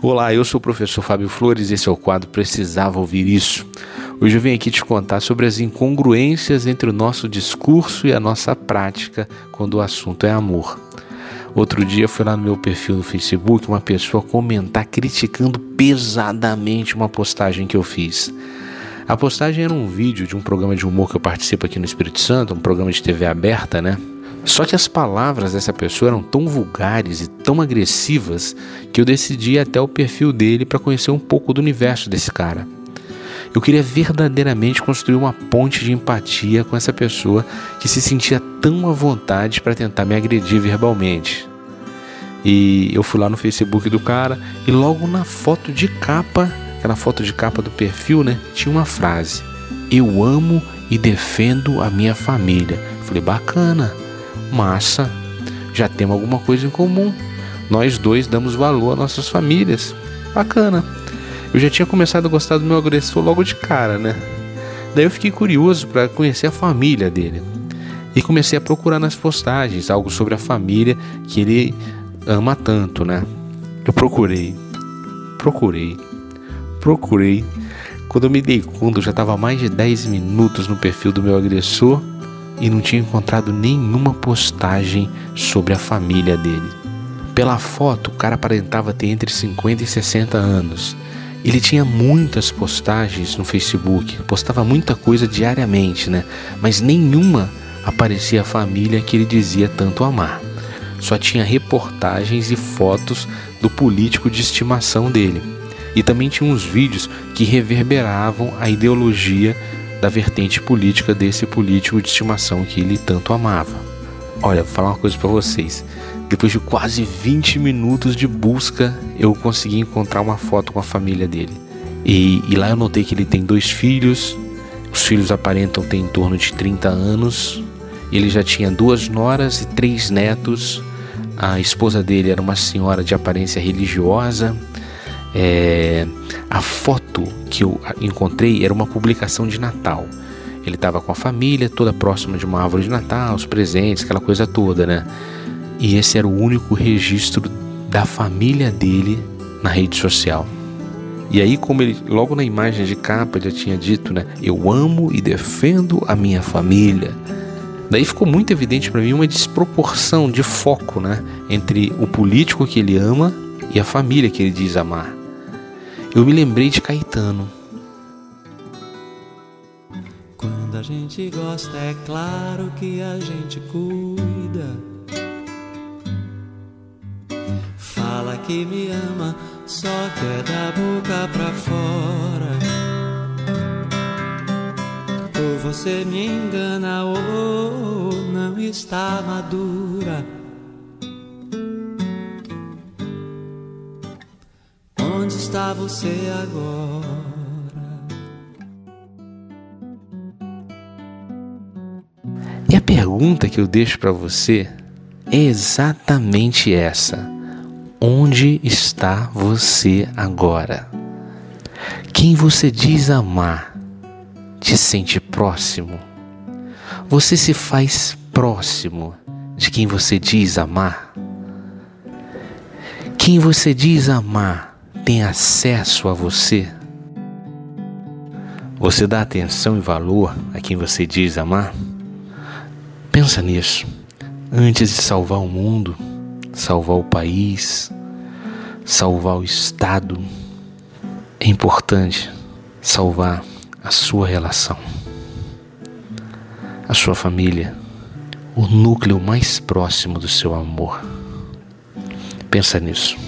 Olá, eu sou o professor Fábio Flores e esse é o quadro Precisava Ouvir Isso. Hoje eu venho aqui te contar sobre as incongruências entre o nosso discurso e a nossa prática quando o assunto é amor. Outro dia fui lá no meu perfil no Facebook uma pessoa comentar criticando pesadamente uma postagem que eu fiz. A postagem era um vídeo de um programa de humor que eu participo aqui no Espírito Santo, um programa de TV aberta, né? Só que as palavras dessa pessoa eram tão vulgares e tão agressivas que eu decidi ir até o perfil dele para conhecer um pouco do universo desse cara. Eu queria verdadeiramente construir uma ponte de empatia com essa pessoa que se sentia tão à vontade para tentar me agredir verbalmente. E eu fui lá no Facebook do cara e logo na foto de capa, aquela foto de capa do perfil, né, tinha uma frase: Eu amo e defendo a minha família. falei, bacana. Massa, já temos alguma coisa em comum. Nós dois damos valor às nossas famílias. Bacana. Eu já tinha começado a gostar do meu agressor logo de cara, né? Daí eu fiquei curioso para conhecer a família dele. E comecei a procurar nas postagens algo sobre a família que ele ama tanto, né? Eu procurei, procurei, procurei. Quando eu me dei conta, eu já estava mais de 10 minutos no perfil do meu agressor e não tinha encontrado nenhuma postagem sobre a família dele. Pela foto, o cara aparentava ter entre 50 e 60 anos. Ele tinha muitas postagens no Facebook, postava muita coisa diariamente, né? Mas nenhuma aparecia a família que ele dizia tanto amar. Só tinha reportagens e fotos do político de estimação dele. E também tinha uns vídeos que reverberavam a ideologia da vertente política desse político de estimação que ele tanto amava. Olha, vou falar uma coisa para vocês. Depois de quase 20 minutos de busca, eu consegui encontrar uma foto com a família dele. E, e lá eu notei que ele tem dois filhos. Os filhos aparentam ter em torno de 30 anos. Ele já tinha duas noras e três netos. A esposa dele era uma senhora de aparência religiosa. É, a foto que eu encontrei era uma publicação de Natal. Ele estava com a família, toda próxima de uma árvore de Natal, os presentes, aquela coisa toda, né? E esse era o único registro da família dele na rede social. E aí, como ele, logo na imagem de capa, já tinha dito, né? Eu amo e defendo a minha família. Daí ficou muito evidente para mim uma desproporção de foco, né? Entre o político que ele ama e a família que ele diz amar eu me lembrei de Caetano. Quando a gente gosta, é claro que a gente cuida. Fala que me ama, só que é da boca pra fora. Ou você me engana, ou não está madura. Você agora? E a pergunta que eu deixo para você é exatamente essa: Onde está você agora? Quem você diz amar te sente próximo? Você se faz próximo de quem você diz amar? Quem você diz amar tem acesso a você? Você dá atenção e valor a quem você diz amar? Pensa nisso. Antes de salvar o mundo, salvar o país, salvar o Estado, é importante salvar a sua relação, a sua família, o núcleo mais próximo do seu amor. Pensa nisso.